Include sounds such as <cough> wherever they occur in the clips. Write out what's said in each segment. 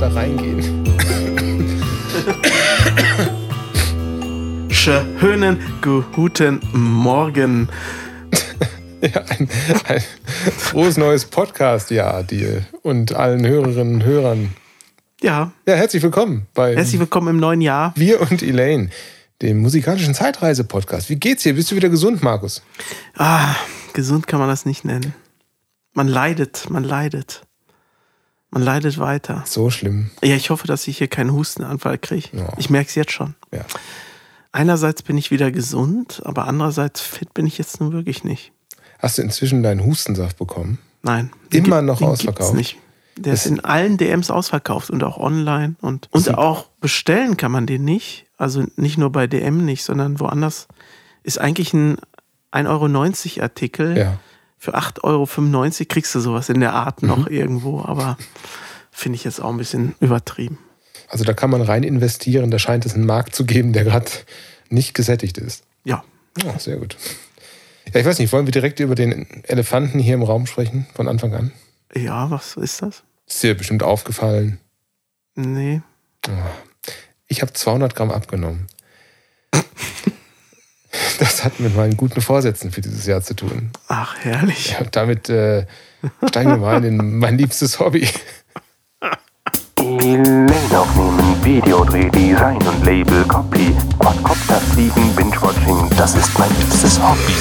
da reingehen. Schönen guten Morgen. Ja, ein, ein frohes neues Podcast-Jahr dir und allen Hörerinnen und Hörern. Ja, Ja, herzlich willkommen bei herzlich willkommen im neuen Jahr. Wir und Elaine, dem musikalischen Zeitreise-Podcast. Wie geht's dir? Bist du wieder gesund, Markus? Ah, gesund kann man das nicht nennen. Man leidet, man leidet. Man leidet weiter. So schlimm. Ja, ich hoffe, dass ich hier keinen Hustenanfall kriege. Ja. Ich merke es jetzt schon. Ja. Einerseits bin ich wieder gesund, aber andererseits fit bin ich jetzt nun wirklich nicht. Hast du inzwischen deinen Hustensaft bekommen? Nein. Immer gibt- noch ausverkauft? nicht. Der ist in allen DMs ausverkauft und auch online. Und, und auch bestellen kann man den nicht. Also nicht nur bei DM nicht, sondern woanders. Ist eigentlich ein 1,90 Euro Artikel. Ja. Für 8,95 Euro kriegst du sowas in der Art noch Mhm. irgendwo. Aber finde ich jetzt auch ein bisschen übertrieben. Also da kann man rein investieren. Da scheint es einen Markt zu geben, der gerade nicht gesättigt ist. Ja. Oh, sehr gut. Ja, ich weiß nicht, wollen wir direkt über den Elefanten hier im Raum sprechen, von Anfang an? Ja, was ist das? Ist dir bestimmt aufgefallen. Nee. Ich habe 200 Gramm abgenommen. Das hat mit meinen guten Vorsätzen für dieses Jahr zu tun. Ach, herrlich. Ja, und damit äh, steigen wir mal in mein liebstes Hobby. Elaine aufnehmen, Videodreh, Design und Label, Copy, Quadcopter fliegen, Binge-Watching, das ist mein liebstes Hobby.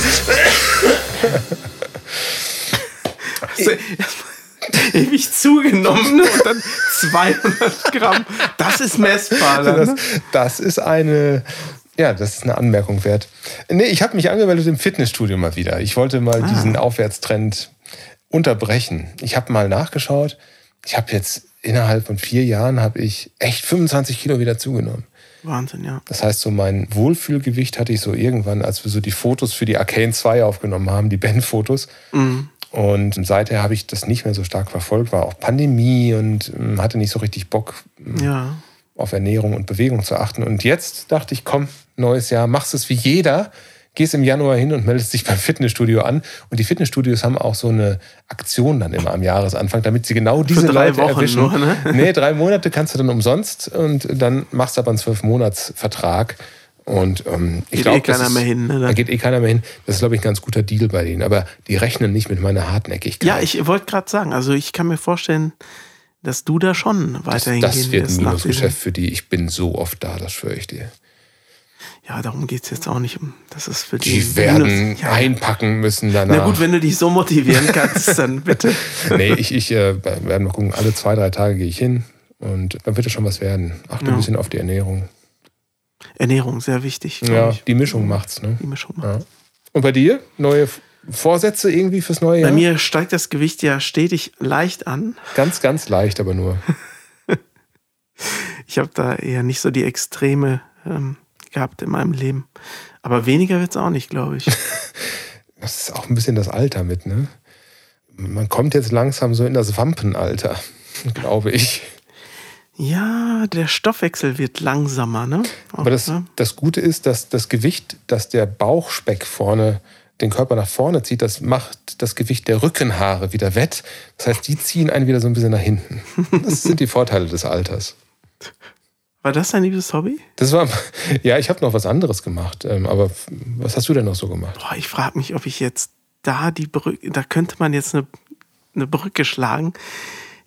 Ewig zugenommen und dann 200 Gramm. Das ist messbar. Dann, Das, ne? das ist eine, ja, das ist eine Anmerkung wert. Nee, ich habe mich angemeldet im Fitnessstudio mal wieder. Ich wollte mal diesen Aufwärtstrend unterbrechen. Ich habe mal nachgeschaut. Ich habe jetzt innerhalb von vier Jahren habe ich echt 25 Kilo wieder zugenommen. Wahnsinn, ja. Das heißt, so mein Wohlfühlgewicht hatte ich so irgendwann, als wir so die Fotos für die Arcane 2 aufgenommen haben, die Bandfotos. Und seither habe ich das nicht mehr so stark verfolgt, war auch Pandemie und ähm, hatte nicht so richtig Bock, Ja. Auf Ernährung und Bewegung zu achten. Und jetzt dachte ich, komm, neues Jahr, machst es wie jeder, gehst im Januar hin und meldest dich <laughs> beim Fitnessstudio an. Und die Fitnessstudios haben auch so eine Aktion dann immer am Jahresanfang, damit sie genau diese drei Leute Wochen erwischen. nur, ne? <laughs> Nee, drei Monate kannst du dann umsonst und dann machst du aber einen Zwölf-Monats-Vertrag. Und ähm, ich Geht glaube, eh keiner mehr hin, ne? Da geht eh keiner mehr hin. Das ist, glaube ich, ein ganz guter Deal bei denen. Aber die rechnen nicht mit meiner Hartnäckigkeit. Ja, ich wollte gerade sagen, also ich kann mir vorstellen, dass du da schon das, weiterhin das gehen wird ein wirst. nach Minusgeschäft für die. Ich bin so oft da, das schwöre ich dir. Ja, darum geht es jetzt auch nicht um. Das ist für die. Die werden Minus- ja, einpacken müssen danach. Na gut, wenn du dich so motivieren <laughs> kannst, dann bitte. nee, ich, ich äh, werde mal gucken, alle zwei, drei Tage gehe ich hin und dann wird es schon was werden. Achte Ja. ein bisschen auf die Ernährung. Ernährung, sehr wichtig. Ja, ich. die Mischung macht's, ne? Die Mischung. Ja. Und bei dir? Neue Vorsätze irgendwie fürs neue Jahr? Bei mir steigt das Gewicht ja stetig leicht an. Ganz, ganz leicht, aber nur. <laughs> Ich habe da eher nicht so die Extreme ähm, gehabt in meinem Leben. Aber weniger wird es auch nicht, glaube ich. <laughs> Das ist auch ein bisschen das Alter mit, ne? Man kommt jetzt langsam so in das Wampenalter, <laughs> glaube ich. Ja, der Stoffwechsel wird langsamer, ne? Auch, Aber das, ne? das Gute ist, dass das Gewicht, das der Bauchspeck vorne, den Körper nach vorne zieht, das macht das Gewicht der Rückenhaare wieder wett. Das heißt, die ziehen einen wieder so ein bisschen nach hinten. Das <laughs> sind die Vorteile des Alters. War das dein liebes Hobby? Das war, ja, ich habe noch was anderes gemacht. ähm, Aber was hast du denn noch so gemacht? Boah, ich frage mich, ob ich jetzt da die Brücke, da könnte man jetzt eine, eine Brücke schlagen.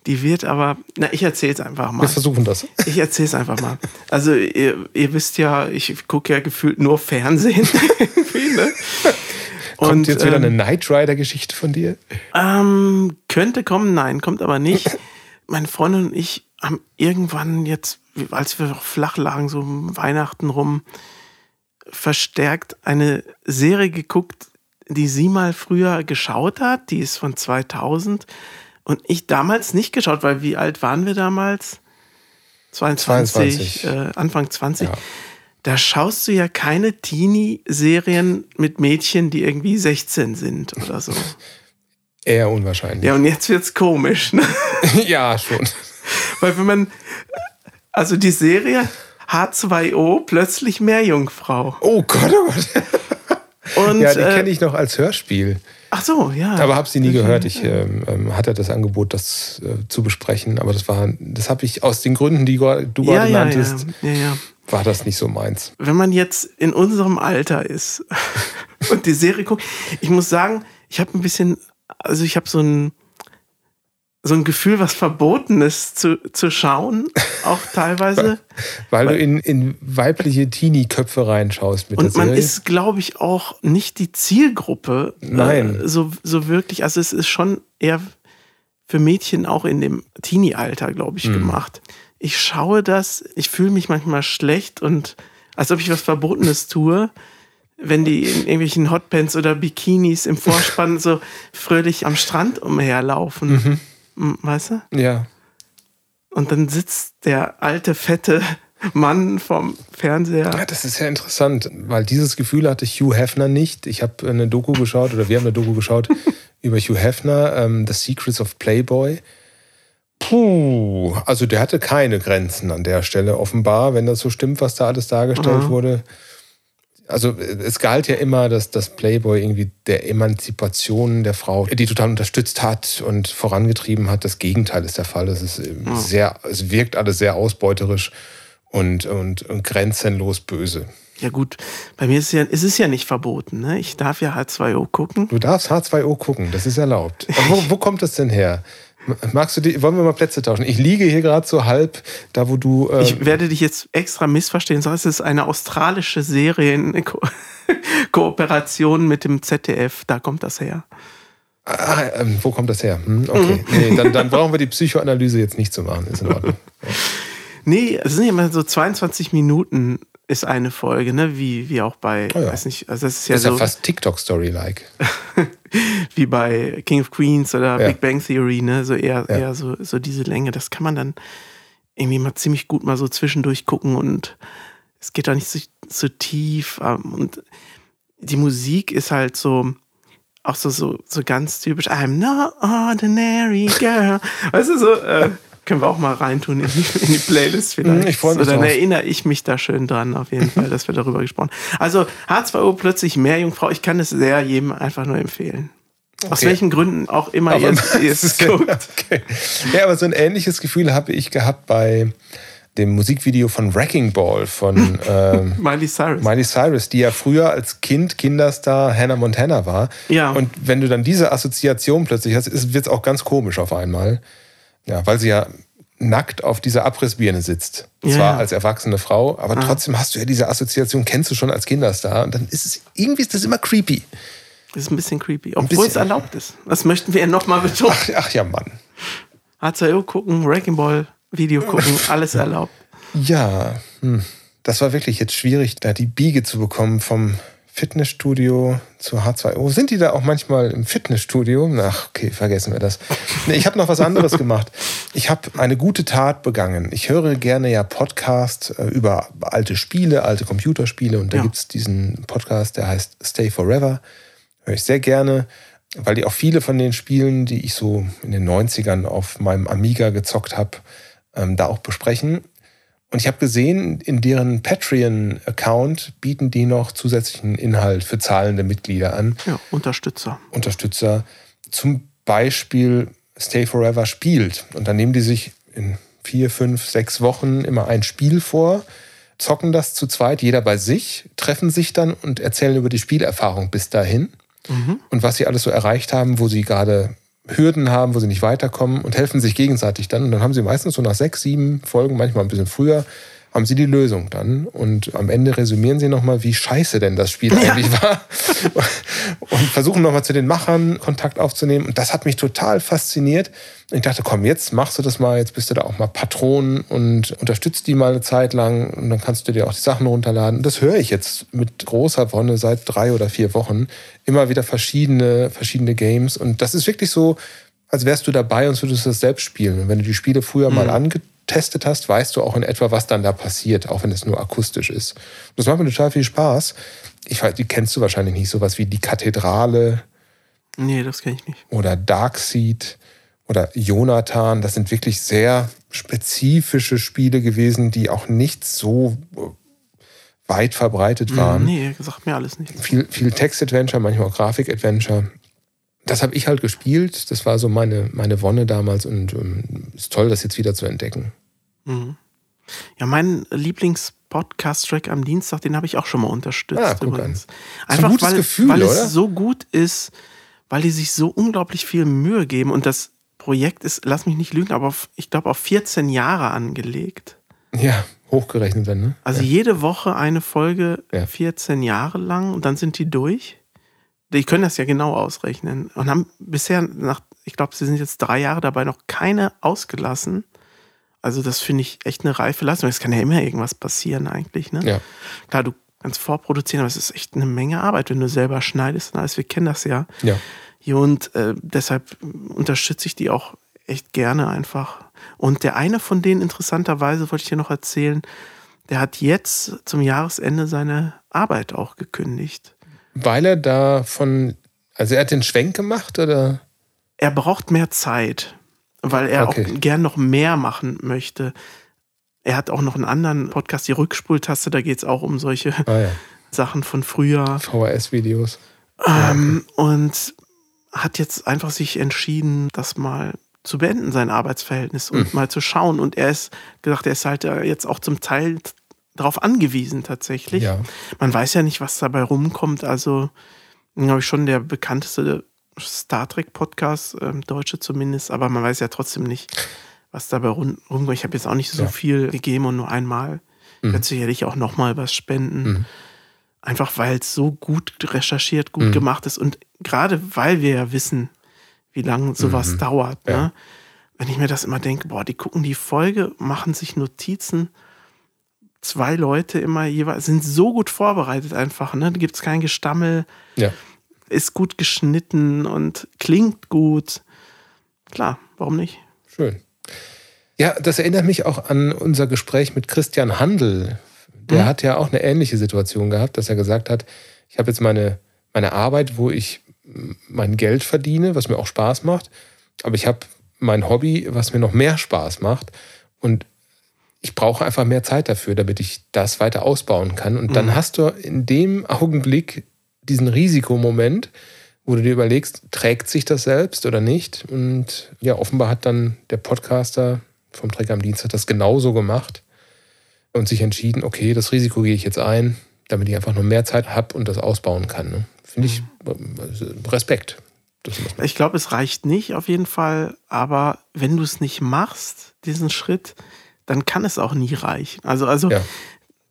Die wird aber, na, ich erzähle es einfach mal. Wir versuchen das. Ich erzähle es einfach mal. Also, ihr, ihr wisst ja, ich gucke ja gefühlt nur Fernsehen. <laughs> Ne? Kommt jetzt wieder ähm, eine Knight Rider-Geschichte von dir? Ähm, könnte kommen, nein, kommt aber nicht. <laughs> Meine Freundin und ich haben irgendwann jetzt, als wir flach lagen, so um Weihnachten rum, verstärkt eine Serie geguckt, die sie mal früher geschaut hat. Die ist von 2000 und ich damals nicht geschaut, weil wie alt waren wir damals? 22, 22. Äh, Anfang 20. Ja. Da schaust du ja keine Teenie-Serien mit Mädchen, die irgendwie 16 sind oder so. <laughs> Eher unwahrscheinlich. Ja, und jetzt wird's komisch, ne? <laughs> ja schon. <laughs> Weil wenn man, also die Serie H2O, plötzlich Meerjungfrau. Oh Gott, oh Gott. Und, ja, die äh, kenne ich noch als Hörspiel. Ach so, ja. Aber habe sie nie gehört. Ich ähm, ähm, hatte das Angebot, das äh, zu besprechen, aber das war, das habe ich aus den Gründen, die du ja, gerade ja, nanntest, ja, ja, ja. War das nicht so meins. Wenn man jetzt in unserem Alter ist <laughs> und die Serie guckt, ich muss sagen, ich habe ein bisschen, also ich habe so ein so ein Gefühl, was Verbotenes zu, zu schauen, auch teilweise. <laughs> Weil, du in, in weibliche Teenie-Köpfe reinschaust mit Und man Serie. ist, glaube ich, auch nicht die Zielgruppe. Nein. Äh, so, so wirklich. Also es ist schon eher für Mädchen auch in dem Teenie-Alter, glaube ich, gemacht. Ich schaue das, ich fühle mich manchmal schlecht und als ob ich was Verbotenes <laughs> tue, wenn die in irgendwelchen Hotpants oder Bikinis im Vorspann so fröhlich am Strand umherlaufen. Mm, Weißt du? ja. Und dann sitzt der alte, fette <laughs> Mann vom Fernseher. Ja, das ist ja interessant, weil dieses Gefühl hatte Hugh Hefner nicht. Ich habe eine Doku geschaut oder wir haben eine Doku geschaut <laughs> über Hugh Hefner, ähm, The Secrets of Playboy. Puh, also der hatte keine Grenzen an der Stelle offenbar, wenn das so stimmt, was da alles dargestellt Mhm. wurde. Also es galt ja immer, dass das Playboy irgendwie der Emanzipation der Frau, die total unterstützt hat und vorangetrieben hat. Das Gegenteil ist der Fall. Es ist ähm, sehr, es wirkt alles sehr ausbeuterisch und, und, und grenzenlos böse. Ja gut, bei mir ist es ja, es ist ja nicht verboten. Ne? Ich darf ja H2O gucken. Du darfst H2O gucken, das ist erlaubt. <laughs> Aber wo, wo kommt das denn her? Magst du die, wollen wir mal Plätze tauschen? Ich liege hier gerade so halb, da wo du. Äh, Ich werde dich jetzt extra missverstehen. So, es ist eine australische Serie in Ko <laughs> Kooperation mit dem ZDF. Da kommt das her. ah, ähm, wo kommt das her? Hm, okay, nee, dann, dann brauchen wir die Psychoanalyse jetzt nicht zu machen. Ist in Ordnung. <laughs> Nee, es sind ja immer so 22 Minuten ist eine Folge, ne? Wie, wie auch bei, Oh ja. weiß nicht, also das ist ja Das ist so ja fast TikTok-Story-like. <laughs> wie bei King of Queens oder Ja. Big Bang Theory, ne? So eher, Ja. eher so, so diese Länge. Das kann man dann irgendwie mal ziemlich gut mal so zwischendurch gucken und es geht auch nicht so, so tief. ähm, Und die Musik ist halt so, auch so, so, so ganz typisch, I'm not ordinary girl. Weißt du, so, äh, können wir auch mal reintun in die, in die Playlist vielleicht. Mhm, ich freu mich so, dann erinnere ich mich da schön dran, auf jeden Fall, dass wir darüber gesprochen Also H2O plötzlich mehr Jungfrau. Ich kann es sehr jedem einfach nur empfehlen. Aus Okay. welchen Gründen auch immer Aber ihr <laughs> es guckt. okay. Ja, aber so ein ähnliches Gefühl habe ich gehabt bei dem Musikvideo von Wrecking Ball von <laughs> ähm, Miley Cyrus. Miley Cyrus, die ja früher als Kind Kinderstar Hannah Montana war. Ja. Und wenn du dann diese Assoziation plötzlich hast, wird es auch ganz komisch auf einmal. Ja, weil sie ja nackt auf dieser Abrissbirne sitzt. Ja, Zwar ja. als erwachsene Frau, aber trotzdem hast du ja diese Assoziation, kennst du schon als Kinderstar. Und dann ist es, irgendwie ist das immer creepy. Das ist ein bisschen creepy. Obwohl bisschen. es erlaubt ist. Das möchten wir ja nochmal betonen. Ach, ach ja, Mann. H2O gucken, Wrecking Ball, Video gucken, <laughs> alles erlaubt. Ja, hm. das war wirklich jetzt schwierig, da die Biege zu bekommen vom Fitnessstudio zu H2O. Sind die da auch manchmal im Fitnessstudio? Ach, okay, vergessen wir das. Nee, ich habe noch was anderes gemacht. Ich habe eine gute Tat begangen. Ich höre gerne ja Podcasts äh, über alte Spiele, alte Computerspiele und da Ja. gibt's diesen Podcast, der heißt Stay Forever. Höre ich sehr gerne, weil die auch viele von den Spielen, die ich so in den 90ern auf meinem Amiga gezockt habe, ähm, da auch besprechen. Und ich habe gesehen, in deren Patreon-Account bieten die noch zusätzlichen Inhalt für zahlende Mitglieder an, Ja, Unterstützer. Unterstützer. Zum Beispiel Stay Forever spielt. Und dann nehmen die sich in vier, fünf, sechs Wochen immer ein Spiel vor, zocken das zu zweit, jeder bei sich, treffen sich dann und erzählen über die Spielerfahrung bis dahin und was sie alles so erreicht haben, wo sie gerade Hürden haben, wo sie nicht weiterkommen und helfen sich gegenseitig dann. Und dann haben sie meistens so nach sechs, sieben Folgen, manchmal ein bisschen früher, haben sie die Lösung dann. Und am Ende resümieren sie nochmal, wie scheiße denn das Spiel eigentlich war. Und versuchen nochmal zu den Machern Kontakt aufzunehmen. Und das hat mich total fasziniert. Und ich dachte, komm, jetzt machst du das mal, jetzt bist du da auch mal Patron und unterstützt die mal eine Zeit lang. Und dann kannst du dir auch die Sachen runterladen. Und das höre ich jetzt mit großer Wonne seit drei oder vier Wochen. Immer wieder verschiedene, verschiedene Games. Und das ist wirklich so, als wärst du dabei und würdest das selbst spielen. Und wenn du die Spiele früher mal angetestet hast, weißt du auch in etwa, was dann da passiert, auch wenn es nur akustisch ist. Und das macht mir total viel Spaß. Ich weiß, die kennst du wahrscheinlich nicht, sowas wie die Kathedrale Nee, das kenne ich nicht. oder Darkseid oder Jonathan. Das sind wirklich sehr spezifische Spiele gewesen, die auch nicht so äh, weit verbreitet waren. Nee, sagt mir alles nicht. Viel, viel Text-Adventure, manchmal auch Grafik-Adventure. Das habe ich halt gespielt. Das war so meine, meine Wonne damals und ähm, ist toll, das jetzt wieder zu entdecken. Mhm. Ja, mein Lieblings-Podcast-Track am Dienstag, den habe ich auch schon mal unterstützt. Ah, guck übrigens. an. Einfach gutes weil, Gefühl, weil oder? es so gut ist, weil die sich so unglaublich viel Mühe geben und das Projekt ist, lass mich nicht lügen, aber auf, ich glaube auf 14 Jahre angelegt. Ja, hochgerechnet dann, ne? Also jede Woche eine Folge, Ja. 14 Jahre lang und dann sind die durch. Die können das ja genau ausrechnen und haben bisher nach, ich glaube, sie sind jetzt drei Jahre dabei, noch keine ausgelassen. Also das finde ich echt eine reife Leistung. Es kann ja immer irgendwas passieren eigentlich. Ne? Ja. Klar, du kannst vorproduzieren, aber es ist echt eine Menge Arbeit, wenn du selber schneidest und alles. Wir kennen das ja. Ja. Und äh, deshalb unterstütze ich die auch echt gerne einfach. Und der eine von denen, interessanterweise, wollte ich dir noch erzählen, der hat jetzt zum Jahresende seine Arbeit auch gekündigt. Weil er davon, also er hat den Schwenk gemacht oder? Er braucht mehr Zeit, weil er Okay. auch gern noch mehr machen möchte. Er hat auch noch einen anderen Podcast, die Rückspultaste, da geht es auch um solche Ah ja, <laughs> Sachen von früher. VHS-Videos. Ähm, und hat jetzt einfach sich entschieden, das mal zu beenden, sein Arbeitsverhältnis und Hm. mal zu schauen. Und er ist gesagt, er ist halt äh, jetzt auch zum Teil darauf angewiesen tatsächlich. Ja. Man weiß ja nicht, was dabei rumkommt. Also, glaube ich, schon der bekannteste Star Trek Podcast, ähm, Deutsche zumindest, aber man weiß ja trotzdem nicht, was dabei rum- rumkommt. Ich habe jetzt auch nicht so Ja. viel gegeben und nur einmal. Ich werde sicherlich auch nochmal was spenden. Mhm. Einfach weil es so gut recherchiert, gut Mhm. gemacht ist. Und gerade weil wir ja wissen, wie lange sowas dauert. Ne? Mhm. Ja. Wenn ich mir das immer denke, boah, die gucken die Folge, machen sich Notizen. Zwei Leute immer jeweils sind so gut vorbereitet einfach. Ne? Da gibt es kein Gestammel, Ja. Ist gut geschnitten und klingt gut. Klar, warum nicht? Schön. Ja, das erinnert mich auch an unser Gespräch mit Christian Handel. Der Mhm. hat ja auch eine ähnliche Situation gehabt, dass er gesagt hat, ich habe jetzt meine, meine Arbeit, wo ich mein Geld verdiene, was mir auch Spaß macht, aber ich habe mein Hobby, was mir noch mehr Spaß macht und ich brauche einfach mehr Zeit dafür, damit ich das weiter ausbauen kann. Und dann hast du in dem Augenblick diesen Risikomoment, wo du dir überlegst, trägt sich das selbst oder nicht? Und ja, offenbar hat dann der Podcaster vom Trek am Dienstag das genauso gemacht und sich entschieden, okay, das Risiko gehe ich jetzt ein, damit ich einfach noch mehr Zeit habe und das ausbauen kann. Ne? Finde ich äh, Respekt. Ich glaube, es reicht nicht auf jeden Fall, aber wenn du es nicht machst, diesen Schritt, dann kann es auch nie reichen. Also, also Ja.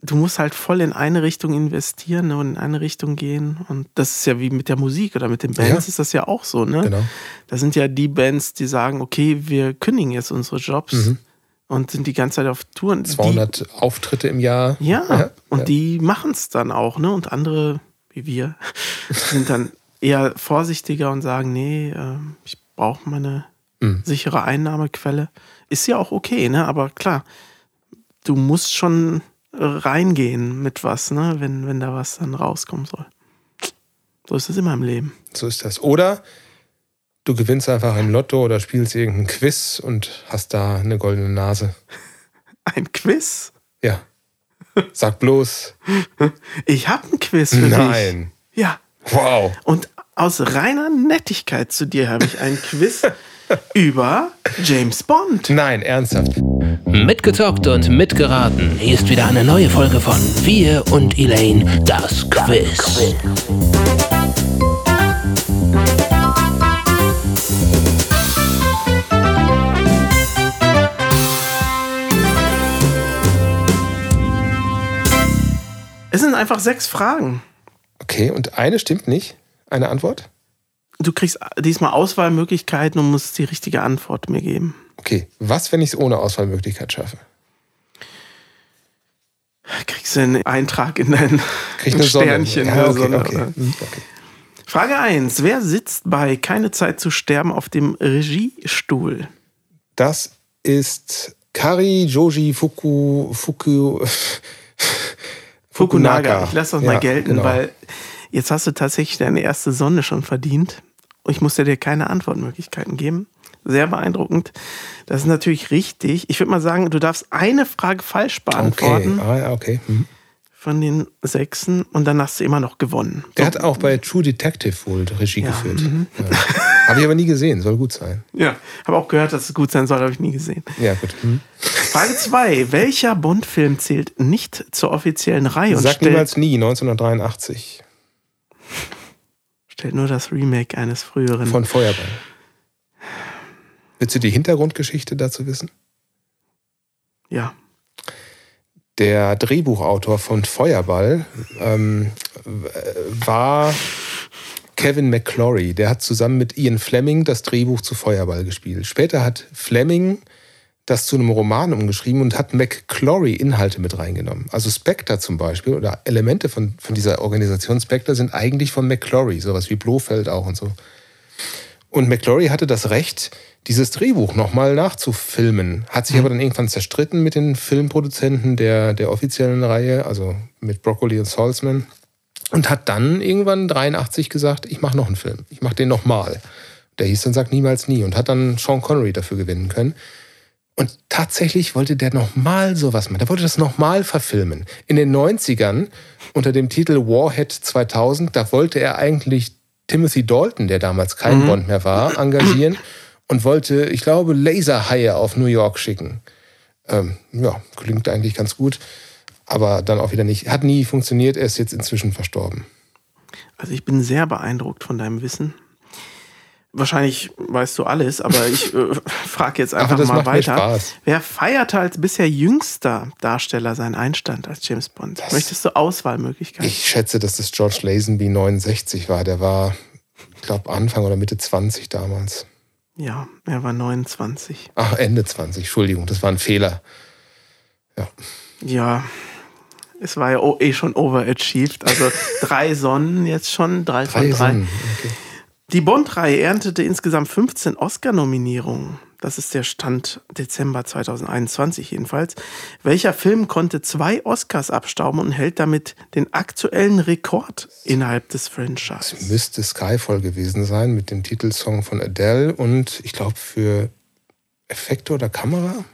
Du musst halt voll in eine Richtung investieren ne, und in eine Richtung gehen. Und das ist ja wie mit der Musik oder mit den Bands Ja. ist das ja auch so. Ne? Genau. Da sind ja die Bands, die sagen, okay, wir kündigen jetzt unsere Jobs Mhm. und sind die ganze Zeit auf Touren. 200 Auftritte im Jahr. Die, ja, Ja, und ja. die machen es dann auch. Ne? Und andere, wie wir, <laughs> sind dann eher vorsichtiger und sagen, nee, äh, ich brauche meine Mhm. sichere Einnahmequelle. Ist ja auch okay, ne? aber klar, du musst schon reingehen mit was, ne? wenn, wenn da was dann rauskommen soll. So ist es immer im Leben. So ist das. Oder du gewinnst einfach ein Lotto oder spielst irgendein Quiz und hast da eine goldene Nase. <laughs> Ein Quiz? Ja. Sag bloß. Ich habe ein Quiz für dich. Nein. Ja. Wow. Und aus reiner Nettigkeit zu dir habe ich ein Quiz <laughs> über James Bond. Nein, ernsthaft. Mitgezockt und mitgeraten. Hier ist wieder eine neue Folge von Wir und Elaine, das Quiz. Es sind einfach sechs Fragen. Okay, und eine stimmt nicht? Eine Antwort? Du kriegst diesmal Auswahlmöglichkeiten und musst die richtige Antwort mir geben. Okay, was, wenn ich es ohne Auswahlmöglichkeit schaffe? Kriegst du einen Eintrag in dein? Sternchen. Ja, okay, Sonne, okay. Hm, okay. Frage 1. Wer sitzt bei Keine Zeit zu sterben auf dem Regiestuhl? Das ist Kari Joji Fuku Fuku Fukunaga. Ich lasse das mal Ja, gelten, genau. weil jetzt hast du tatsächlich deine erste Sonne schon verdient. Und ich musste dir keine Antwortmöglichkeiten geben. Sehr beeindruckend. Das ist natürlich richtig. Ich würde mal sagen, du darfst eine Frage falsch Okay, beantworten. ah, ja, okay. Hm. von den Sechsen und dann hast du immer noch gewonnen. Der hat auch bei True Detective wohl Regie geführt. Ja. Habe ich aber nie gesehen, soll gut sein. Ja, habe auch gehört, dass es gut sein soll, habe ich nie gesehen. Ja, gut. Hm. Frage 2. Welcher Bond-Film zählt nicht zur offiziellen Reihe Sag niemals nie, 1983. stellt nur das Remake eines früheren? Von Feuerball. Willst du die Hintergrundgeschichte dazu wissen? ja. Der Drehbuchautor von Feuerball ähm, war Kevin McClory. Der hat zusammen mit Ian Fleming das Drehbuch zu Feuerball gespielt. Später hat Fleming das zu einem Roman umgeschrieben und hat McClory Inhalte mit reingenommen. Also Spectre zum Beispiel oder Elemente von, von dieser Organisation Spectre sind eigentlich von McClory, sowas wie Blofeld auch und so. Und McClory hatte das Recht, dieses Drehbuch nochmal nachzufilmen, hat sich aber dann irgendwann zerstritten mit den Filmproduzenten der, der offiziellen Reihe, also mit Broccoli und Salzman, und hat dann irgendwann 83 gesagt, ich mache noch einen Film, ich mache den nochmal. Der hieß dann Sagt niemals nie und hat dann Sean Connery dafür gewinnen können. Und tatsächlich wollte der nochmal sowas machen. Der wollte das nochmal verfilmen. In den 90ern unter dem Titel Warhead 2000, da wollte er eigentlich Timothy Dalton, der damals kein Bond mehr war, engagieren und wollte, ich glaube, Laserhaie auf New York schicken. Ähm, ja, klingt eigentlich ganz gut, aber dann auch wieder nicht. Hat nie funktioniert, er ist jetzt inzwischen verstorben. Also ich bin sehr beeindruckt von deinem Wissen. Wahrscheinlich weißt du alles, aber <laughs> ich äh, frage jetzt einfach das mal weiter. Wer feierte als bisher jüngster Darsteller seinen Einstand als James Bond? Möchtest du Auswahlmöglichkeiten? Ich schätze, dass das George Lazenby 69 war. Der war, ich glaube, Anfang oder Mitte 20 damals. ja, er war 29. Ach, Ende 20, Entschuldigung, das war ein Fehler. Ja. Ja, es war ja eh schon overachieved. Also <laughs> drei Sonnen jetzt schon, drei von Drei drei. Sonnen. Okay. Die Bond-Reihe erntete insgesamt 15 Oscar-Nominierungen. Das ist der Stand Dezember 2021 jedenfalls. Welcher Film konnte zwei Oscars abstauben und hält damit den aktuellen Rekord innerhalb des Franchises? Es müsste Skyfall gewesen sein mit dem Titelsong von Adele und ich glaube für Effekte oder Kamera.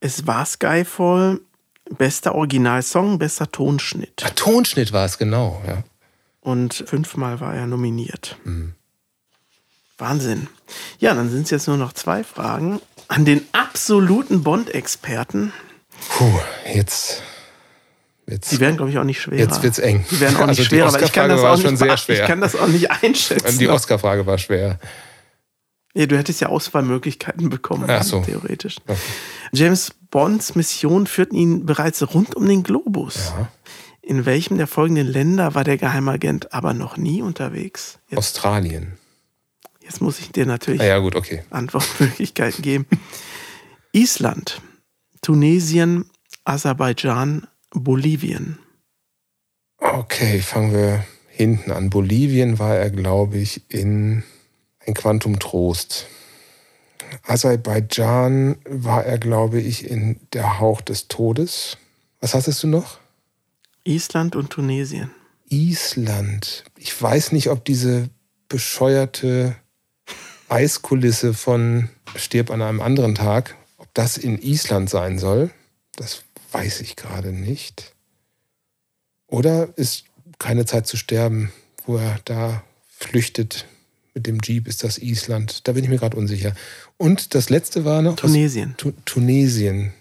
Es war Skyfall, bester Originalsong, bester Tonschnitt. Ah, Tonschnitt war es, genau. Ja. Und fünfmal war er nominiert. Wahnsinn. Ja, dann sind es jetzt nur noch zwei Fragen an den absoluten Bond-Experten. Puh, jetzt wird's, Die werden, glaube ich, auch nicht schwerer. jetzt wird's eng. Die werden auch nicht Also schwerer, aber ich kann das war auch schon nicht, schwer. Ich kann das auch nicht einschätzen. Die Oscar-Frage war schwer. ja, du hättest ja Auswahlmöglichkeiten bekommen, Ach so. theoretisch. Okay. James Bonds Mission führten ihn bereits rund um den Globus. Ja. In welchem der folgenden Länder war der Geheimagent aber noch nie unterwegs? Jetzt, Australien. jetzt muss ich dir natürlich Ah ja, gut, okay. Antwortmöglichkeiten geben. Island, Tunesien, Aserbaidschan, Bolivien. Okay, fangen wir hinten an. Bolivien war er, glaube ich, in ein Quantum Trost. Aserbaidschan war er, glaube ich, in der Hauch des Todes. Was hattest du noch? Island und Tunesien. Island. Ich weiß nicht, ob diese bescheuerte Eiskulisse von Stirb an einem anderen Tag, ob das in Island sein soll. Das weiß ich gerade nicht. Oder ist keine Zeit zu sterben, wo er da flüchtet mit dem Jeep, ist das Island? Da bin ich mir gerade unsicher. Und das letzte war noch Tunesien. Tu Tunesien.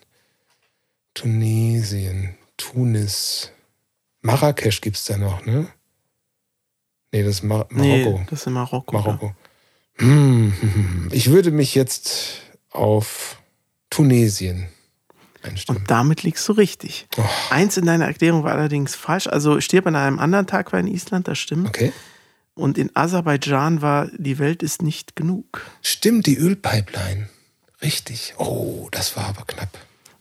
Tunesien. Tunis. Marrakesch gibt es da noch, ne? Nee, das ist Mar Marokko. Nee, das ist in Marokko. Marokko. Hm, hm, hm. Ich würde mich jetzt auf Tunesien einstimmen. Und damit liegst du richtig. Oh. Eins in deiner Erklärung war allerdings falsch. Also stirb an einem anderen Tag war in Island, das stimmt. Okay. Und in Aserbaidschan war die Welt ist nicht genug. Stimmt, die Ölpipeline. Richtig. Oh, das war aber knapp.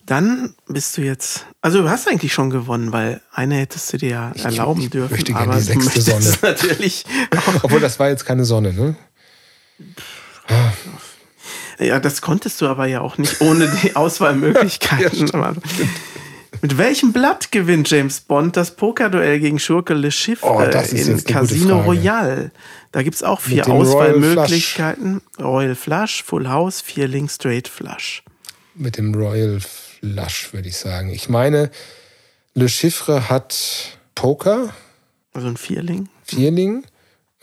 Dann bist du jetzt, also du hast eigentlich schon gewonnen, weil eine hättest du dir ja erlauben ich dürfen. möchte aber die sechste möchtest <laughs> natürlich. Obwohl, das war jetzt keine Sonne, ne? Ja, das konntest du aber ja auch nicht ohne die <laughs> Auswahlmöglichkeiten. Aber Mit welchem Blatt gewinnt James Bond das Pokerduell gegen Schurke Le Chiffre Oh, ist in Casino. Royale? Da gibt es auch vier dem Royal Auswahlmöglichkeiten. Royal Flush, Full House, vier Link Straight Flush. Mit dem Royal Flush, würde ich sagen. Ich meine, Le Chiffre hat Poker, Also ein Vierling. Vierling.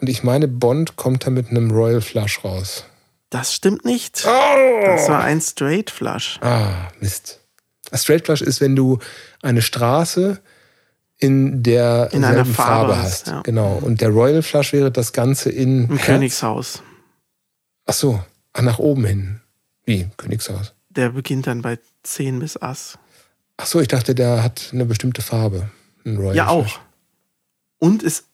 Und ich meine, Bond kommt da mit einem Royal Flush raus. Das stimmt nicht. Das war ein Straight Flush. Ah, Mist. A Straight Flush ist, wenn du eine Straße in der In einer Farbe Farbe hast, hast. ja. Genau. Und der Royal Flush wäre das Ganze in Im Herz. Königshaus. Ach so, ach, nach oben hin. Wie? Königshaus. Der beginnt dann bei 10 bis Ass. Ach so, ich dachte, der hat eine bestimmte Farbe. Ein Royal Ja, auch. Und ist,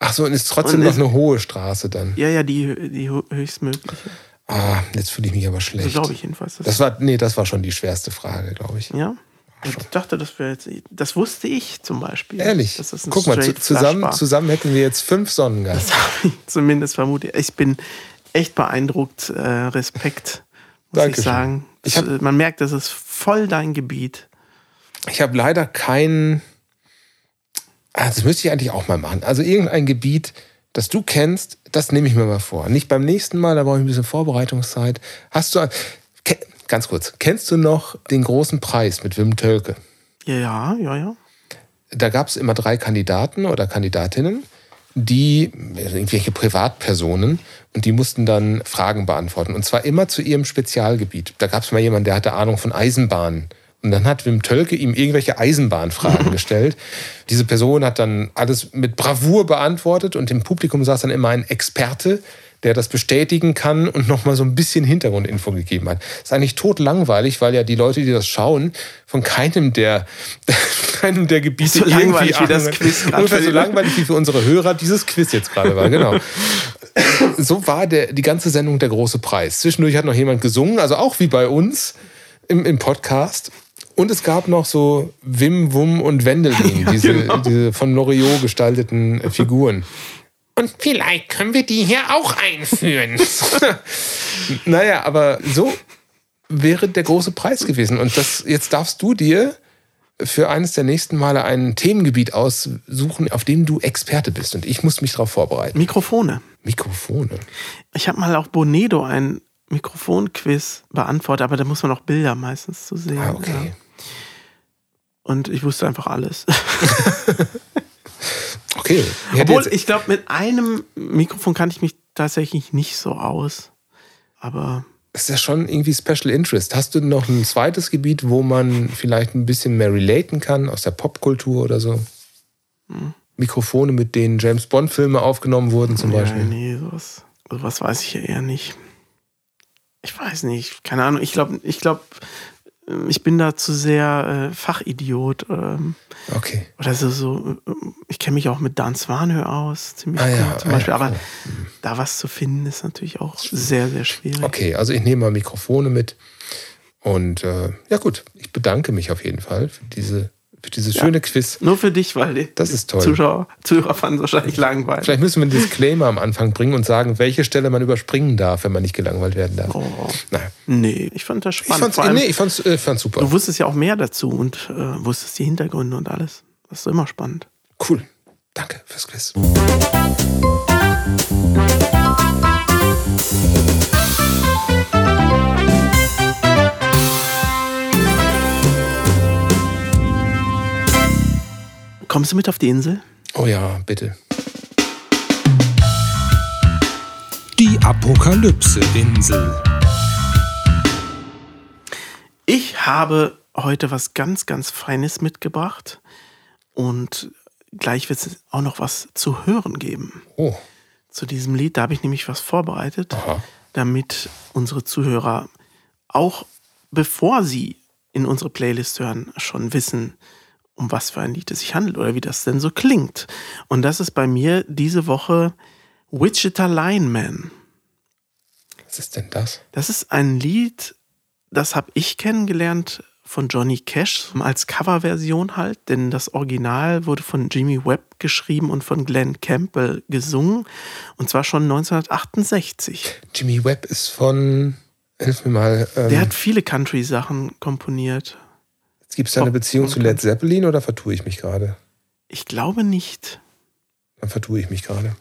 Ach so, und ist trotzdem Und noch ist- eine hohe Straße dann. ja, ja, die, die hö- höchstmögliche. Ah, jetzt fühle ich mich aber So schlecht. glaube ich jedenfalls. Das war, nee, das war schon die schwerste Frage, glaube ich. ja. Ich dachte, das wäre jetzt. Das wusste ich zum Beispiel. Ehrlich. Das Guck mal, zu, zusammen, zusammen hätten wir jetzt fünf Sonnengas. Das <laughs> habe ich zumindest vermutet. Ich bin echt beeindruckt. Äh, Respekt, muss Dankeschön. ich sagen. Ich hab- Man merkt, das ist voll dein Gebiet. Ich habe leider kein. Ah, das müsste ich eigentlich auch mal machen. Also irgendein Gebiet, das du kennst, das nehme ich mir mal vor. Nicht beim nächsten Mal, da brauche ich ein bisschen Vorbereitungszeit. Hast du. Ganz kurz, kennst du noch den großen Preis mit Wim Tölke? Ja, ja, ja. da gab es immer drei Kandidaten oder Kandidatinnen, die also irgendwelche Privatpersonen und die mussten dann Fragen beantworten. Und zwar immer zu ihrem Spezialgebiet. Da gab es mal jemanden, der hatte Ahnung von Eisenbahnen. Und dann hat Wim Tölke ihm irgendwelche Eisenbahnfragen <laughs> gestellt. Diese Person hat dann alles mit Bravour beantwortet und im Publikum saß dann immer ein Experte, der das bestätigen kann und nochmal so ein bisschen Hintergrundinfo gegeben hat. ist eigentlich totlangweilig, weil ja die Leute, die das schauen, von keinem der, <laughs> keinem der Gebiete So langweilig irgendwie wie das Quiz Ungefähr so langweilig wie für unsere Hörer dieses Quiz jetzt gerade war, genau. <laughs> So war der, die ganze Sendung der große Preis. Zwischendurch hat noch jemand gesungen, also auch wie bei uns im, im Podcast. Und es gab noch so Wim, Wum und Wendelin, <laughs> diese, genau. diese von Loriot gestalteten Figuren. Und vielleicht können wir die hier auch einführen. <laughs> naja, aber so wäre der große Preis gewesen. Und das, jetzt darfst du dir für eines der nächsten Male ein Themengebiet aussuchen, auf dem du Experte bist. Und ich muss mich darauf vorbereiten. Mikrofone. Mikrofone. Ich habe mal auch Bonedo ein Mikrofonquiz beantwortet, aber da muss man auch Bilder meistens zu sehen. Ah, okay. Ja. Und ich wusste einfach alles. <laughs> <laughs> Okay. Ich Obwohl, ich glaube, mit einem Mikrofon kannte ich mich tatsächlich nicht so aus. Aber Das ist ja schon irgendwie Special Interest. Hast du noch ein zweites Gebiet, wo man vielleicht ein bisschen mehr relaten kann, aus der Popkultur oder so? Hm. Mikrofone, mit denen James Bond-Filme aufgenommen wurden, zum ja, Beispiel. nee, sowas, sowas weiß ich ja eher nicht. Ich weiß nicht, keine Ahnung. Ich glaube, ich glaube, ich bin da zu sehr äh, Fachidiot. Ähm, Okay. oder so, so äh, ich kenne mich auch mit Dan Swanhö aus, ziemlich Ah, gut ja, zum ah, Beispiel. ja, Aber cool. da was zu finden, ist natürlich auch sehr, sehr schwierig. Okay, also ich nehme mal Mikrofone mit. Und äh, ja gut, ich bedanke mich auf jeden Fall für diese dieses schöne Quiz. Nur für dich, weil die Das ist toll. Zuschauer, Zuhörer fanden es wahrscheinlich langweilig. Vielleicht müssen wir einen Disclaimer am Anfang bringen und sagen, welche Stelle man überspringen darf, wenn man nicht gelangweilt werden darf. Oh. Naja. Nee, ich fand das Ich spannend. fand's, Vor allem, nee, ich fand's, äh, fand's super. Du wusstest ja auch mehr dazu und äh, wusstest die Hintergründe und alles. Das ist immer spannend. Cool. Danke fürs Quiz. Kommst du mit auf die Insel? Oh ja, bitte. Die Apokalypse-Insel. Ich habe heute was ganz, ganz Feines mitgebracht und gleich wird es auch noch was zu hören geben Oh, zu diesem Lied. Da habe ich nämlich was vorbereitet, Aha. damit unsere Zuhörer auch bevor sie in unsere Playlist hören, schon wissen, um was für ein Lied es sich handelt oder wie das denn so klingt. Und das ist bei mir diese Woche Wichita Lineman. was ist denn das? Das ist ein Lied, das habe ich kennengelernt von Johnny Cash als Coverversion halt, denn das Original wurde von Jimmy Webb geschrieben und von Glenn Campbell gesungen und zwar schon 1968. Jimmy Webb ist von. Hilf mir mal. Ähm, Der hat viele Country-Sachen komponiert. Gibt es da eine Beziehung zu Led Zeppelin oder vertue ich mich gerade? Ich glaube nicht. Dann vertue ich mich gerade.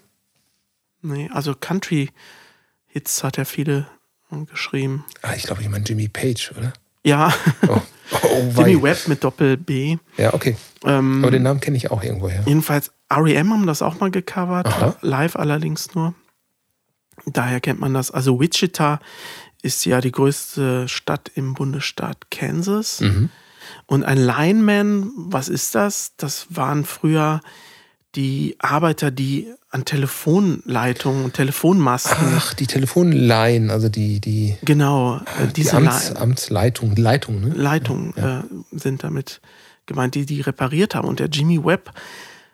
Nee, also Country-Hits hat er viele äh, geschrieben. Ah, ich glaube, ich meine Jimmy Page, oder? Ja, Oh, <laughs> oh. Jimmy Webb mit Doppel B. Ja, okay. Ähm, Aber den Namen kenne ich auch irgendwoher. Jedenfalls, REM haben das auch mal gecovert, Aha. live allerdings nur. Daher kennt man das. Also Wichita ist ja die größte Stadt im Bundesstaat Kansas. Mhm. Und ein Lineman, was ist das? Das waren früher die Arbeiter, die an Telefonleitungen und Telefonmasten, Ach, die Telefonleihen, also die, die, genau, äh, die diese Amts, Li- Amtsleitung, Leitung, ne? Leitungen äh, sind damit gemeint, die die repariert haben. Und der Jimmy Webb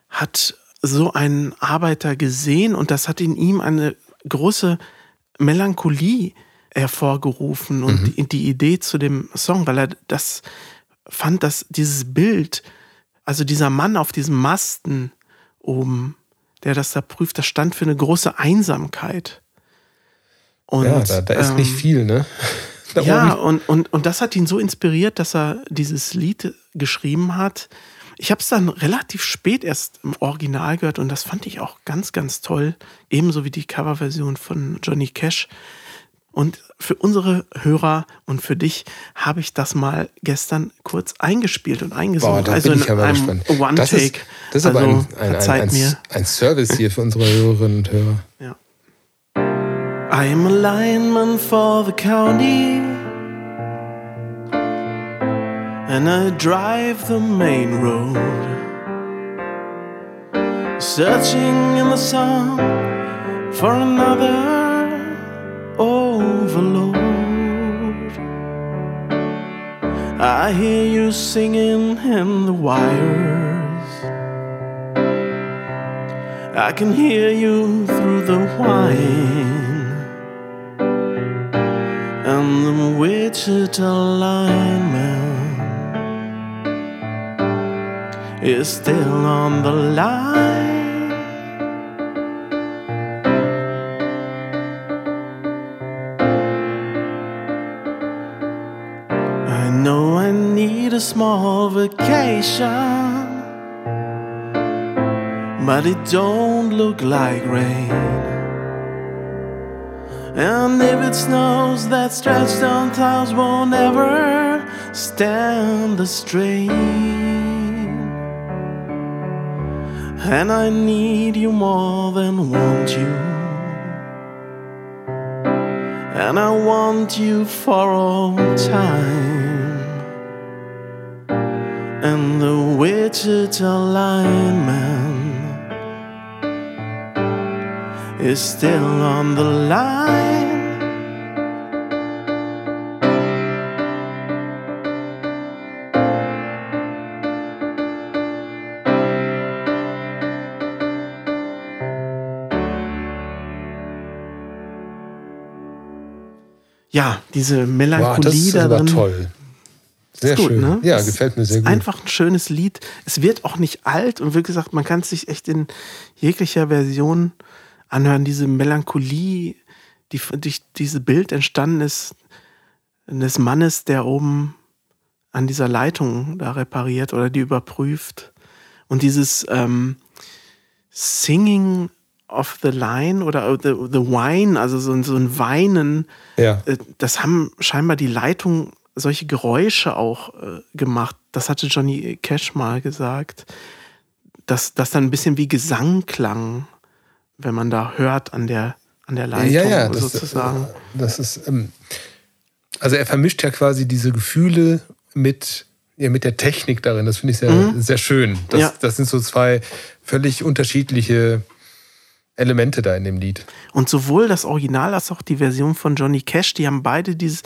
hat so einen Arbeiter gesehen und das hat in ihm eine große Melancholie hervorgerufen und die, die Idee zu dem Song, weil er das fand, dass dieses Bild, also dieser Mann auf diesem Masten oben, der das da prüft, das stand für eine große Einsamkeit. Und, Ja, da, da ist nicht ähm, viel, ne? <laughs> Da ja, oben. und, und, und das hat ihn so inspiriert, dass er dieses Lied geschrieben hat. Ich habe es dann relativ spät erst im Original gehört und das fand ich auch ganz, ganz toll. Ebenso wie die Coverversion von Johnny Cash. Und für unsere Hörer und für dich habe ich das mal gestern kurz eingespielt und Boah, eingesungen. da also bin ich einem gespannt. Das ist, One-Take. das ist aber also, ein, ein, ein, ein, mir. ein Service hier für unsere Hörerinnen und Hörer. Ja. I am a lineman for the county. And I drive the main road. Searching in the sun for another overload. I hear you singing in the wires. I can hear you through the whine and the Wichita lineman is still on the line. A small vacation but it don't look like rain. And if it snows, that stretched down clouds won't ever stand the strain. And I need you more than want you. And I want you for all time. Wichita lineman is still on the line. Ja, diese Wow, Melancholie das ist da aber drin. toll. Sehr Ist gut, schön. ne? Ja, Es gefällt mir sehr ist gut. einfach ein schönes Lied. Es wird auch nicht alt und wie gesagt, man kann es sich echt in jeglicher Version anhören. Diese Melancholie, die durch diese Bild entstanden ist des Mannes, der oben an dieser Leitung da repariert oder die überprüft. Und dieses ähm, Singing of the Line oder the, the Wine, also so, ein- so ein Weinen, Ja. äh, das haben scheinbar die Leitung solche Geräusche auch äh, gemacht. Das hatte Johnny Cash mal gesagt, dass das dann ein bisschen wie Gesang klang, wenn man da hört an der, an der Leitung ja, ja, das, sozusagen. äh, das ist. Ähm, also er vermischt ja quasi diese Gefühle mit, ja, mit der Technik darin. Das finde ich sehr, sehr schön. Das, Mhm. Ja. das sind so zwei völlig unterschiedliche Elemente da in dem Lied. Und sowohl das Original als auch die Version von Johnny Cash, die haben beide dieses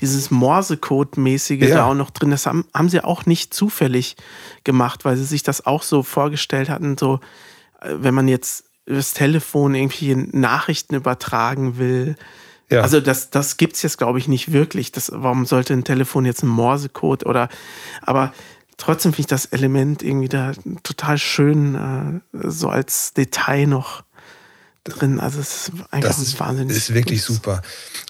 dieses Morsecode-mäßige Ja. da auch noch drin. Das haben, haben sie auch nicht zufällig gemacht, weil sie sich das auch so vorgestellt hatten, so äh, wenn man jetzt das Telefon irgendwie Nachrichten übertragen will. Ja. Also das, das gibt es jetzt, glaube ich, nicht wirklich. Das, warum sollte ein Telefon jetzt ein Morsecode oder aber trotzdem finde ich das Element irgendwie da total schön, äh, so als Detail noch drin. Also es ist einfach Das ist, wahnsinnig. ist wirklich gut. super.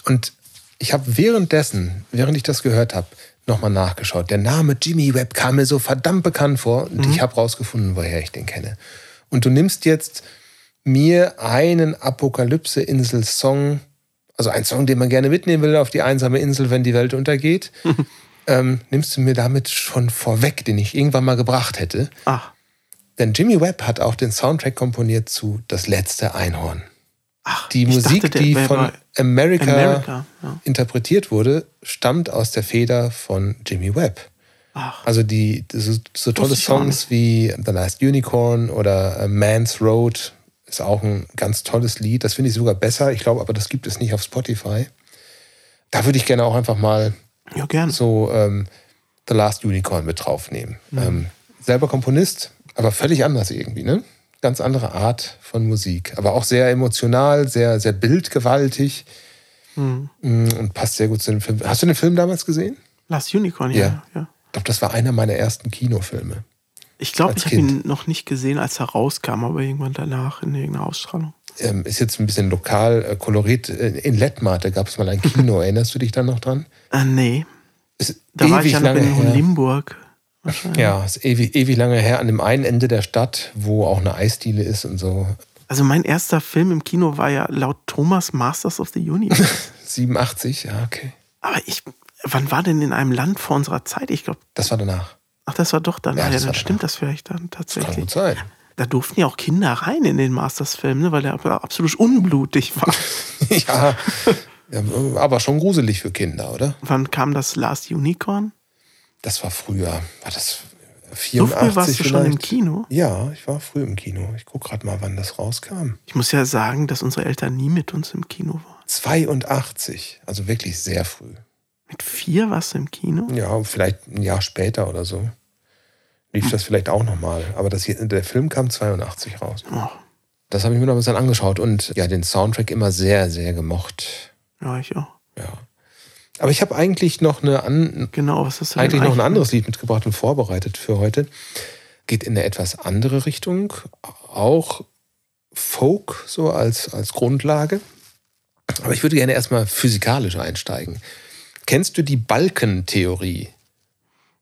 Und ich habe währenddessen, während ich das gehört habe, nochmal nachgeschaut. Der Name Jimmy Webb kam mir so verdammt bekannt vor und Mhm. ich habe rausgefunden, woher ich den kenne. Und du nimmst jetzt mir einen Apokalypse-Insel-Song also ein Song, den man gerne mitnehmen will auf die einsame Insel, wenn die Welt untergeht, <laughs> ähm, nimmst du mir damit schon vorweg, den ich irgendwann mal gebracht hätte. Ach, Denn Jimmy Webb hat auch den Soundtrack komponiert zu Das letzte Einhorn. ach Die Musik, dachte, die von America, America. Ja. interpretiert wurde, stammt aus der Feder von Jimmy Webb. Ach, Also die so, so tolle Songs wie The Last Unicorn oder äh, Man's Road ist auch ein ganz tolles Lied. Das finde ich sogar besser. Ich glaube aber, das gibt es nicht auf Spotify. Da würde ich gerne auch einfach mal ja, gern. so ähm, The Last Unicorn mit draufnehmen. Ähm, selber Komponist, aber völlig anders irgendwie, ne? Ganz andere Art von Musik. Aber auch sehr emotional, sehr, sehr bildgewaltig Hm. Mm, und passt sehr gut zu dem Film. Hast du den Film damals gesehen? Last Unicorn, ja. Ja. ja. Ich glaube, das war einer meiner ersten Kinofilme. Ich glaube, ich habe ihn noch nicht gesehen, als er rauskam, aber irgendwann danach in irgendeiner Ausstrahlung. Ähm, ist jetzt ein bisschen lokal äh, koloriert. Äh, In Lettmate gab es mal ein Kino. <laughs> Erinnerst du dich da noch dran? Äh, nee, Ist da war ich ja noch in her. Limburg. Ja, ist ewig, ewig lange her an dem einen Ende der Stadt, wo auch eine Eisdiele ist und so. Also mein erster Film im Kino war ja laut Thomas Masters of the Universe. <laughs> 87, ja, okay. aber ich, wann war denn in einem Land vor unserer Zeit? Ich glaube, Das war danach. ach, das war doch dann. Ja, Ja, das dann stimmt danach. das vielleicht dann Kann tatsächlich. gut sein. Da durften ja auch Kinder rein in den Masters-Film, ne, weil der absolut unblutig war. <laughs> ja, aber schon gruselig für Kinder, oder? Wann kam das Last Unicorn? Das war früher. War das So 84 früh warst du schon im vielleicht? Kino? Ja, ich war früh im Kino. Ich gucke gerade mal, wann das rauskam. Ich muss ja sagen, dass unsere Eltern nie mit uns im Kino waren. 82, also wirklich sehr früh. Mit vier warst du im Kino? Ja, vielleicht ein Jahr später oder so. Lief das vielleicht auch nochmal. Aber das hier, der Film kam 82 raus. Oh, Das habe ich mir damals dann angeschaut und ja, den Soundtrack immer sehr, sehr gemocht. ja, ich auch. Ja. Aber ich habe eigentlich noch eine an, Genau, was hast du denn eigentlich noch ein anderes Lied mitgebracht und vorbereitet für heute. Geht in eine etwas andere Richtung. Auch Folk so als, als Grundlage. Aber ich würde gerne erstmal physikalisch einsteigen. Kennst du die Balkentheorie?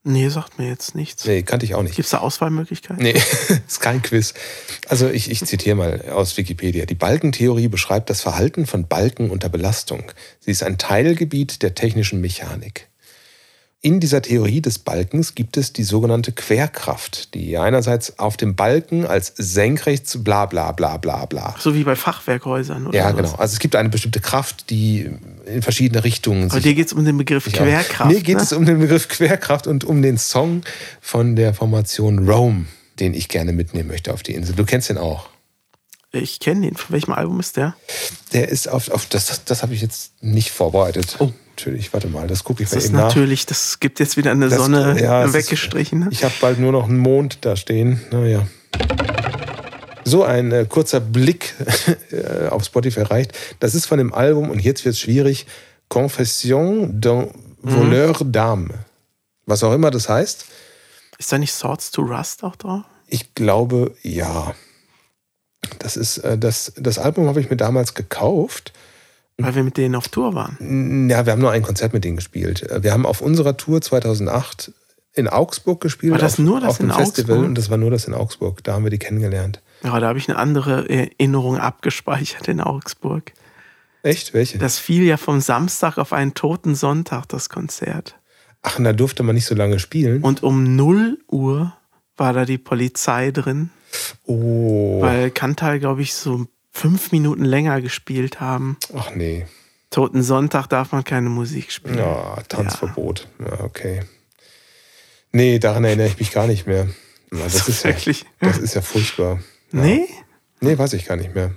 Nee, sagt mir jetzt nichts. Nee, kannte ich auch nicht. Gibt es da Auswahlmöglichkeiten? Nee, <laughs> ist kein Quiz. Also ich, ich zitiere mal aus Wikipedia. Die Balkentheorie beschreibt das Verhalten von Balken unter Belastung. Sie ist ein Teilgebiet der technischen Mechanik. In dieser Theorie des Balkens gibt es die sogenannte Querkraft, die einerseits auf dem Balken als senkrechts bla bla bla bla bla. So wie bei Fachwerkhäusern oder Ja, genau. Also es gibt eine bestimmte Kraft, die in verschiedene Richtungen Aber dir geht es um den Begriff ja. Querkraft. Mir geht ne? es um den Begriff Querkraft und um den Song von der Formation Rome, den ich gerne mitnehmen möchte auf die Insel. Du kennst den auch. Ich kenne den. Von welchem Album ist der? Der ist auf, auf das, das, das habe ich jetzt nicht vorbereitet. Oh, natürlich, warte mal, das gucke ich Das mal ist eben nach. natürlich, das gibt jetzt wieder eine Das- Sonne ja, es ist- weggestrichen. ne? Ich habe bald nur noch einen Mond da stehen. Naja. So ein äh, kurzer Blick <laughs> äh, auf Spotify reicht. Das ist von dem Album, und jetzt wird es schwierig, Confession d'un voleur d'âme. Was auch immer das heißt. Ist da nicht Swords to Rust auch drauf? Ich glaube, ja. Das ist äh, das, das Album habe ich mir damals gekauft. Weil wir mit denen auf Tour waren. Ja, wir haben nur ein Konzert mit denen gespielt. Äh, Wir haben auf unserer Tour 2008 in Augsburg gespielt. War das auf, nur das auf in Festival Augsburg? und das war nur das in Augsburg. Da haben wir die kennengelernt. Ja, da habe ich eine andere Erinnerung abgespeichert in Augsburg. Echt? Welche? Das fiel ja vom Samstag auf einen toten Sonntag, das Konzert. Ach, und da durfte man nicht so lange spielen. Und um 0 Uhr war da die Polizei drin, oh. weil Kantal, glaube ich, so fünf Minuten länger gespielt haben. Ach nee. Toten Sonntag darf man keine Musik spielen. Ja, Tanzverbot. Ja. okay. Nee, daran erinnere ich mich gar nicht mehr. Ja, das, So ist ja, wirklich? das ist ja furchtbar. Ja. Nee? Nee, weiß ich gar nicht mehr.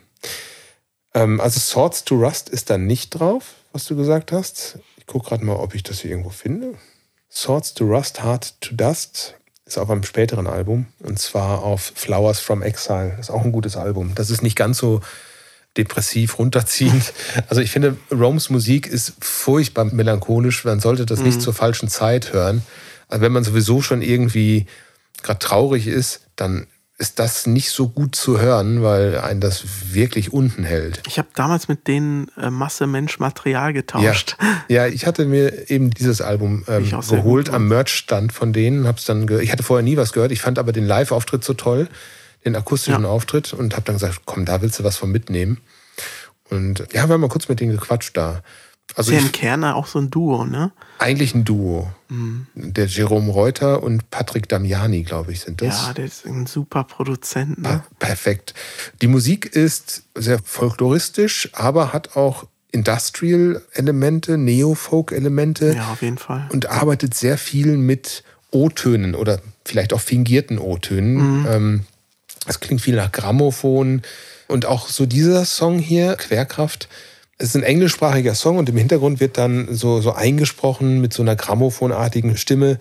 Ähm, also Swords to Rust ist da nicht drauf, was du gesagt hast. Ich gucke gerade mal, ob ich das hier irgendwo finde. Swords to Rust, Heart to Dust ist auf einem späteren Album und zwar auf Flowers from Exile. Das ist auch ein gutes Album. Das ist nicht ganz so depressiv runterziehend. <laughs> Also ich finde, Romes Musik ist furchtbar melancholisch. Man sollte das nicht zur falschen Zeit hören. Also wenn man sowieso schon irgendwie gerade traurig ist, dann ist das nicht so gut zu hören, weil einen das wirklich unten hält. Ich habe damals mit denen äh, Masse Mensch Material Ja, getauscht. ja, ich hatte mir eben dieses Album ähm, geholt am Merchstand von denen. Hab's dann ich hatte vorher nie was gehört. Ich fand aber den Live-Auftritt so toll, den akustischen Ja. Auftritt und habe dann gesagt, komm, da willst du was von mitnehmen. Und ja, wir haben mal kurz mit denen gequatscht da. Also ist ja im Kerner auch so ein Duo, ne? eigentlich ein Duo. Mhm. Der Jerome Reuter und Patrick Damiani, glaube ich, sind das. Ja, der ist ein super Produzent, ne? Pa- Perfekt. Die Musik ist sehr folkloristisch, aber hat auch Industrial-Elemente, Neo-Folk-Elemente Ja, auf jeden Fall. und arbeitet sehr viel mit O-Tönen oder vielleicht auch fingierten O-Tönen. Ähm, Es klingt viel nach Grammophon und auch so dieser Song hier, Querkraft, es ist ein englischsprachiger Song und im Hintergrund wird dann so, so eingesprochen mit so einer grammophonartigen Stimme.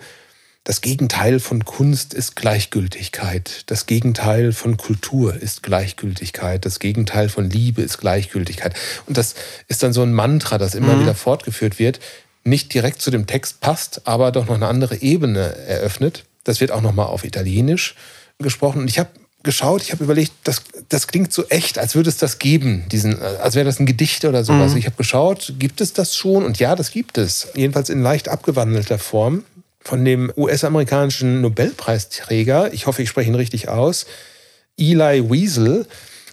Das Gegenteil von Kunst ist Gleichgültigkeit. Das Gegenteil von Kultur ist Gleichgültigkeit. Das Gegenteil von Liebe ist Gleichgültigkeit. Und das ist dann so ein Mantra, das immer wieder fortgeführt wird. Nicht direkt zu dem Text passt, aber doch noch eine andere Ebene eröffnet. Das wird auch nochmal auf Italienisch gesprochen. Und ich habe geschaut, ich habe überlegt, das, das klingt so echt, als würde es das geben, diesen, als wäre das ein Gedicht oder sowas. Ich habe geschaut, gibt es das schon? Und ja, das gibt es. Jedenfalls in leicht abgewandelter Form von dem US-amerikanischen Nobelpreisträger, ich hoffe, ich spreche ihn richtig aus, Eli Wiesel.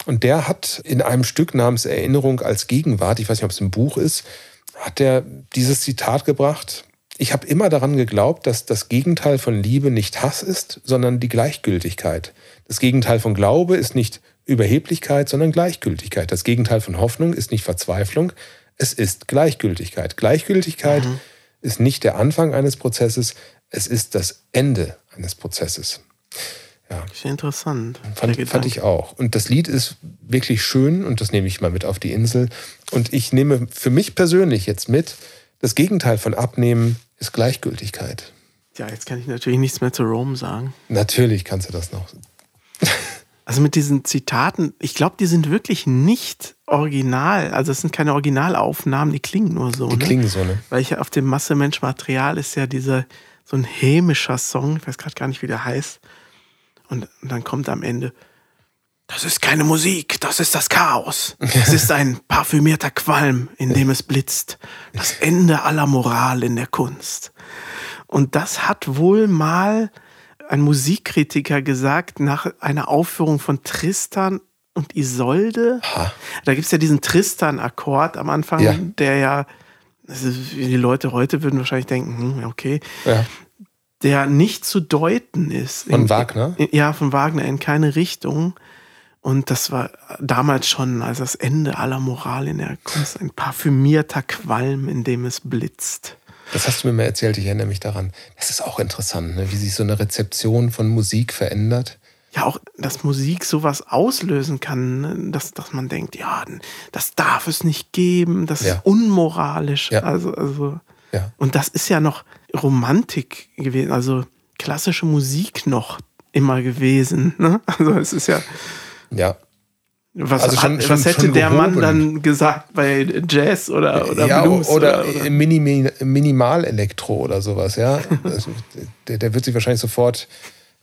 Und der hat in einem Stück namens Erinnerung als Gegenwart, ich weiß nicht, ob es ein Buch ist, hat er dieses Zitat gebracht. Ich habe immer daran geglaubt, dass das Gegenteil von Liebe nicht Hass ist, sondern die Gleichgültigkeit. Das Gegenteil von Glaube ist nicht Überheblichkeit, sondern Gleichgültigkeit. Das Gegenteil von Hoffnung ist nicht Verzweiflung, es ist Gleichgültigkeit. Gleichgültigkeit ist nicht der Anfang eines Prozesses, es ist das Ende eines Prozesses. Ja interessant. Fand, fand ich auch. Und das Lied ist wirklich schön und das nehme ich mal mit auf die Insel. Und ich nehme für mich persönlich jetzt mit, das Gegenteil von Abnehmen ist Gleichgültigkeit. Ja, jetzt kann ich natürlich nichts mehr zu Rome sagen. Natürlich kannst du das noch. Also mit diesen Zitaten, ich glaube, die sind wirklich nicht original. Also es sind keine Originalaufnahmen, die klingen nur so. Die ne? klingen so, ne? Weil ich ja auf dem Masse Mensch Material ist ja dieser so ein hämischer Song, ich weiß gerade gar nicht, wie der heißt. Und, und dann kommt am Ende, das ist keine Musik, das ist das Chaos. Es ist ein parfümierter Qualm, in dem es blitzt. Das Ende aller Moral in der Kunst. Und das hat wohl mal ein Musikkritiker gesagt nach einer Aufführung von Tristan und Isolde. Ha. Da gibt es ja diesen Tristan-Akkord am Anfang, Ja. der ja, also die Leute heute würden wahrscheinlich denken, hm, okay, Ja. der nicht zu deuten ist. Von In- Wagner? in- Ja, von Wagner in keine Richtung. Und das war damals schon als das Ende aller Moral in der Kunst, ein parfümierter Qualm, in dem es blitzt. Das hast du mir mal erzählt, ich erinnere mich daran. Das ist auch interessant, ne? wie sich so eine Rezeption von Musik verändert. Ja, auch, dass Musik sowas auslösen kann, ne? dass, dass man denkt, ja, das darf es nicht geben, das Ja. ist unmoralisch. Ja. Also, also, Ja. Und das ist ja noch Romantik gewesen, also klassische Musik noch immer gewesen. Ne? Also es ist ja, Ja. Was, Also schon- hat, schon- was hätte schon der Mann dann gesagt bei Jazz oder, oder ja, Blues? oder, oder, Minimi- Minimal-Elektro oder sowas, ja. <laughs> Also, der, der wird sich wahrscheinlich sofort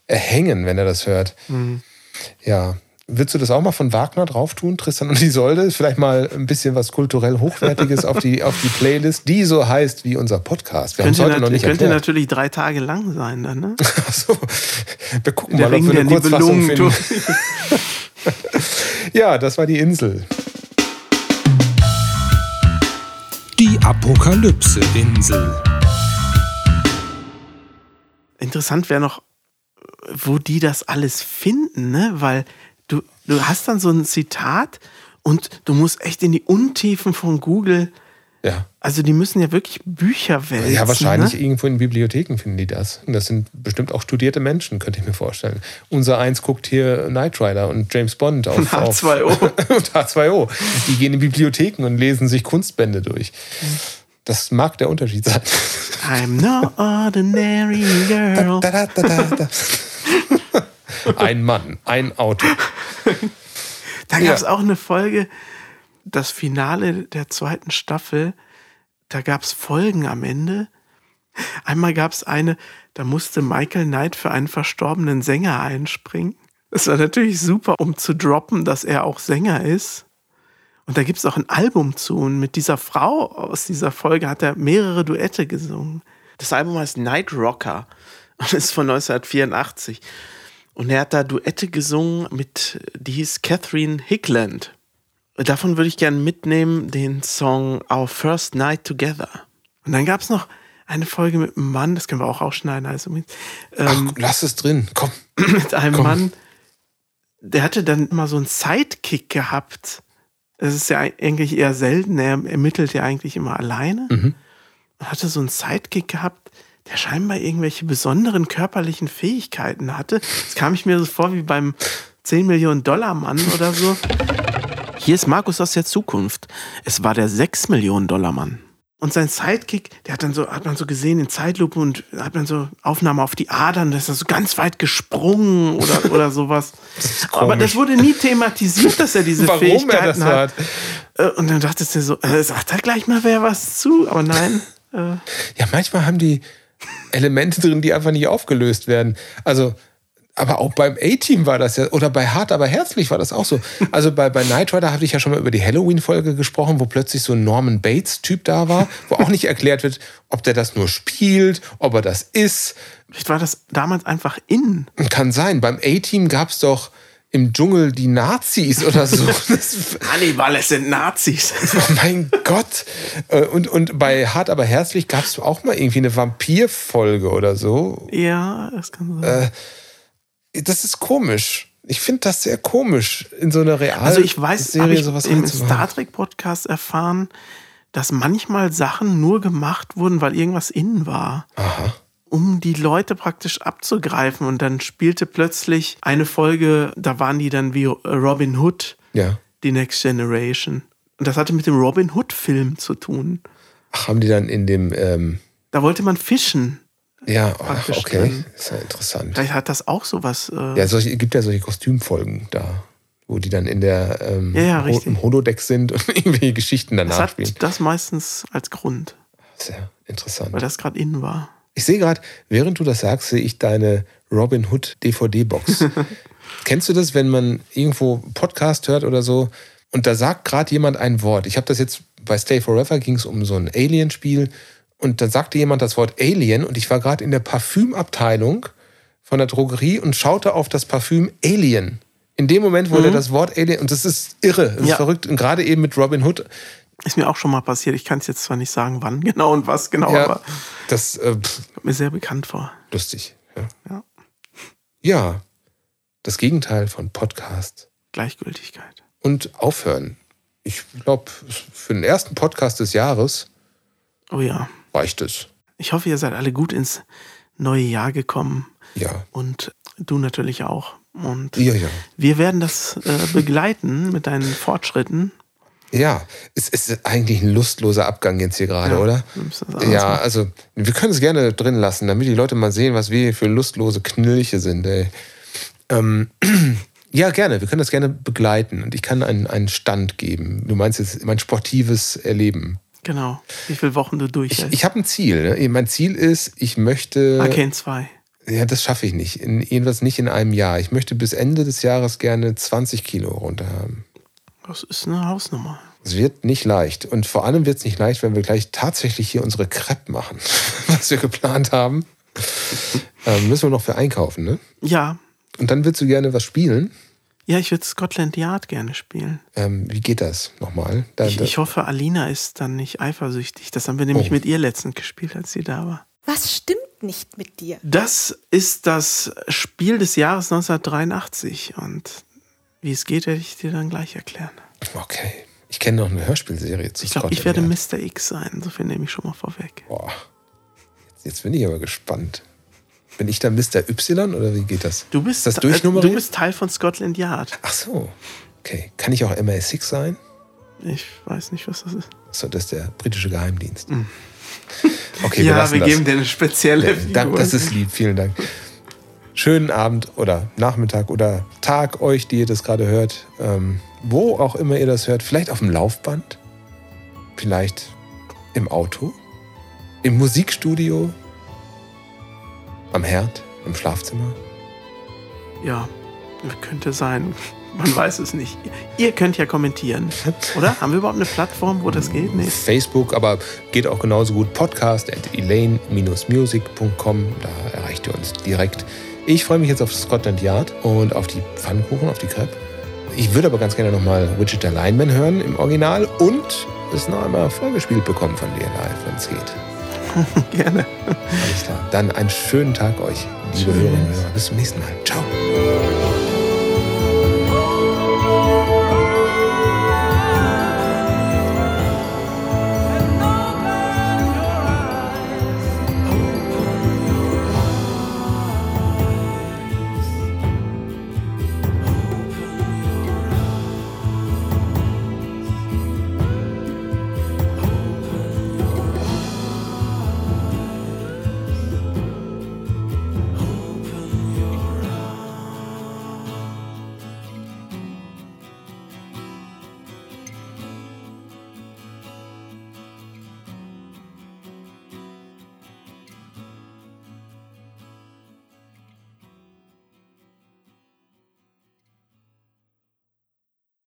erhängen, wenn er das hört. Mhm. Ja. Würdest du das auch mal von Wagner drauf tun, Tristan und Isolde? Vielleicht mal ein bisschen was kulturell Hochwertiges auf die, auf die Playlist, die so heißt wie unser Podcast. Wir könnte, heute noch nicht könnte erklärt. natürlich drei Tage lang sein dann, ne? <laughs> Ach so. Wir gucken Der mal, ob Ring wir der eine Kurzfassung finden. <laughs> Ja, das war die Insel. Die Apokalypse-Insel. Interessant wäre noch, wo die das alles finden, ne? Weil du, du hast dann so ein Zitat und du musst echt in die Untiefen von Google. Ja. Also die müssen ja wirklich Bücher wälzen. Ja, wahrscheinlich Ne? irgendwo in Bibliotheken finden die das. Und das sind bestimmt auch studierte Menschen, könnte ich mir vorstellen. Unser Eins guckt hier Knight Rider und James Bond auf, <laughs> auf H2O. und H2O. Die gehen in Bibliotheken und lesen sich Kunstbände durch. Das mag der Unterschied sein. I'm no ordinary <laughs> girl. Da, da, da. <laughs> <laughs> Ein Mann, ein Auto. <laughs> Da gab es Ja. auch eine Folge, das Finale der zweiten Staffel. Da gab es Folgen am Ende. Einmal gab es eine, da musste Michael Knight für einen verstorbenen Sänger einspringen. Das war natürlich super, um zu droppen, dass er auch Sänger ist. Und da gibt es auch ein Album zu. Und mit dieser Frau aus dieser Folge hat er mehrere Duette gesungen. Das Album heißt Night Rocker und ist von 1984. Und er hat da Duette gesungen mit, die hieß Catherine Hickland. Davon würde ich gerne mitnehmen den Song Our First Night Together. Und dann gab es noch eine Folge mit einem Mann, das können wir auch ausschneiden, also mit, Ach, ähm, lass es drin. Komm. <clears throat> mit einem komm. Mann, der hatte dann mal so einen Sidekick gehabt. Das ist ja eigentlich eher selten, er ermittelt ja eigentlich immer alleine. Mhm. Und hatte so einen Sidekick gehabt, der scheinbar irgendwelche besonderen körperlichen Fähigkeiten hatte. Das kam ich mir so vor wie beim 10 Millionen Dollar Mann oder so. Hier ist Markus aus der Zukunft. Es war der 6 Millionen Dollar Mann. Und sein Sidekick, der hat dann so, hat man so gesehen in Zeitlupe und hat man so Aufnahme auf die Adern, da ist er so ganz weit gesprungen oder, oder sowas. Aber komisch. das wurde nie thematisiert, dass er diese Warum er Fähigkeiten das so hat. hat. Äh, Und dann dachtest du so, äh, sagt da gleich mal wer was zu, aber nein. Äh, Ja, manchmal haben die Elemente drin, die einfach nicht aufgelöst werden. Also, aber auch beim A-Team war das ja, oder bei Hart, aber herzlich war das auch so. Also bei, bei Knight Rider hatte ich ja schon mal über die Halloween-Folge gesprochen, wo plötzlich so ein Norman Bates-Typ da war, wo auch nicht erklärt wird, ob der das nur spielt, ob er das ist. vielleicht war das damals einfach in. Kann sein. Beim A-Team gab es doch im Dschungel die Nazis oder so. <laughs> Hannibal, es sind Nazis. oh <laughs> mein Gott. Äh, Und, und bei Hart, aber herzlich gab es auch mal irgendwie eine Vampir-Folge oder so. ja, das kann sein. Äh, das ist komisch. Ich finde das sehr komisch, in so einer realen Also ich weiß, Serie ich sowas im. Star Trek Podcast erfahren, dass manchmal Sachen nur gemacht wurden, weil irgendwas innen war. Aha. Um die Leute praktisch abzugreifen. Und dann spielte plötzlich eine Folge, da waren die dann wie Robin Hood, Ja. die Next Generation. Und das hatte mit dem Robin Hood-Film zu tun. Ach, haben die dann in dem, ähm, Da wollte man fischen. ja, ach, okay, drin. ist ja interessant. Vielleicht hat das auch sowas. Äh, Ja, solche, gibt ja solche Kostümfolgen da, wo die dann in der ähm, Ja, ja, Ho- im Holodeck sind und <laughs> irgendwelche Geschichten das danach spielen. hat das meistens als Grund, Sehr interessant. weil das gerade innen war. Ich sehe gerade, während du das sagst, sehe ich deine Robin Hood DVD-Box. <laughs> Kennst du das, wenn man irgendwo Podcast hört oder so und da sagt gerade jemand ein Wort? Ich habe das jetzt bei Stay Forever ging es um so ein Alien-Spiel und dann sagte jemand das Wort Alien und ich war gerade in der Parfümabteilung von der Drogerie und schaute auf das Parfüm Alien. In dem Moment, wo der das Wort Alien, und das ist irre, das ist Ja. verrückt, und gerade eben mit Robin Hood, Ist mir auch schon mal passiert. Ich kann es jetzt zwar nicht sagen, wann genau und was genau, ja, aber das äh, kommt mir sehr bekannt vor. lustig. Ja. Ja. ja, das Gegenteil von Podcast. Gleichgültigkeit. und aufhören. Ich glaube, für den ersten Podcast des Jahres Oh ja. reicht es. Ich hoffe, ihr seid alle gut ins neue Jahr gekommen Ja. und du natürlich auch. Und Ja, ja. wir werden das äh, begleiten mit deinen Fortschritten. Ja, es ist eigentlich ein lustloser Abgang jetzt hier gerade, Ja, oder? Ja, also wir können es gerne drin lassen, damit die Leute mal sehen, was wir hier für lustlose Knilche sind. Ey. Ähm, <clears throat> ja, gerne. Wir können das gerne begleiten und ich kann einen, einen Stand geben. Du meinst jetzt mein sportives Erleben. Genau. Wie viele Wochen du durch Ich, ich habe ein Ziel. Ne? Mein Ziel ist, ich möchte. Arcane 2. Ja, das schaffe ich nicht. In, jedenfalls nicht in einem Jahr. Ich möchte bis Ende des Jahres gerne 20 Kilo runter haben. Das ist eine Hausnummer. Es wird nicht leicht. Und vor allem wird es nicht leicht, wenn wir gleich tatsächlich hier unsere Crepe machen, <laughs> was wir geplant haben. Ähm, müssen wir noch für einkaufen, ne? Ja. Und dann willst du gerne was spielen. Ja, ich würde Scotland Yard gerne spielen. Ähm, wie geht das nochmal? Da, Ich, da, ich hoffe, Alina ist dann nicht eifersüchtig. Das haben wir nämlich Oh. mit ihr letztens gespielt, als sie da war. Was stimmt nicht mit dir? Das ist das Spiel des Jahres 1983 und wie es geht, werde ich dir dann gleich erklären. okay. Ich kenne noch eine Hörspielserie zu Ich glaube, ich werde. Mr. X sein. So viel nehme ich schon mal vorweg. Boah. Jetzt, jetzt bin ich aber gespannt. Bin ich dann Mr. Y oder wie geht das? Du bist, Ist das äh, durchnummeriert? du bist Teil von Scotland Yard. Ach so. Okay. Kann ich auch MI6 sein? Ich weiß nicht, was das ist. So, das ist der britische Geheimdienst. Okay, wir ja, wir das. geben dir eine spezielle Da, Figur. das ist lieb, vielen Dank. Schönen Abend oder Nachmittag oder Tag euch, die ihr das gerade hört. Ähm, wo auch immer ihr das hört. Vielleicht auf dem Laufband. Vielleicht im Auto. Im Musikstudio. Am Herd. Im Schlafzimmer. Ja, könnte sein. Man weiß es nicht. Ihr könnt ja kommentieren. Oder? Haben wir überhaupt eine Plattform, wo das geht? Nee. Facebook, aber geht auch genauso gut. Podcast at elaine-music.com. Da erreicht ihr uns direkt. Ich freue mich jetzt auf Scotland Yard und auf die Pfannkuchen, auf die Crepe. Ich würde aber ganz gerne nochmal Wichita Lineman hören im Original und es noch einmal vorgespielt bekommen von dir live, wenn es geht. Gerne. Alles klar. Dann einen schönen Tag euch, liebe. Hörerinnen und Hörer. Bis zum nächsten Mal. Ciao.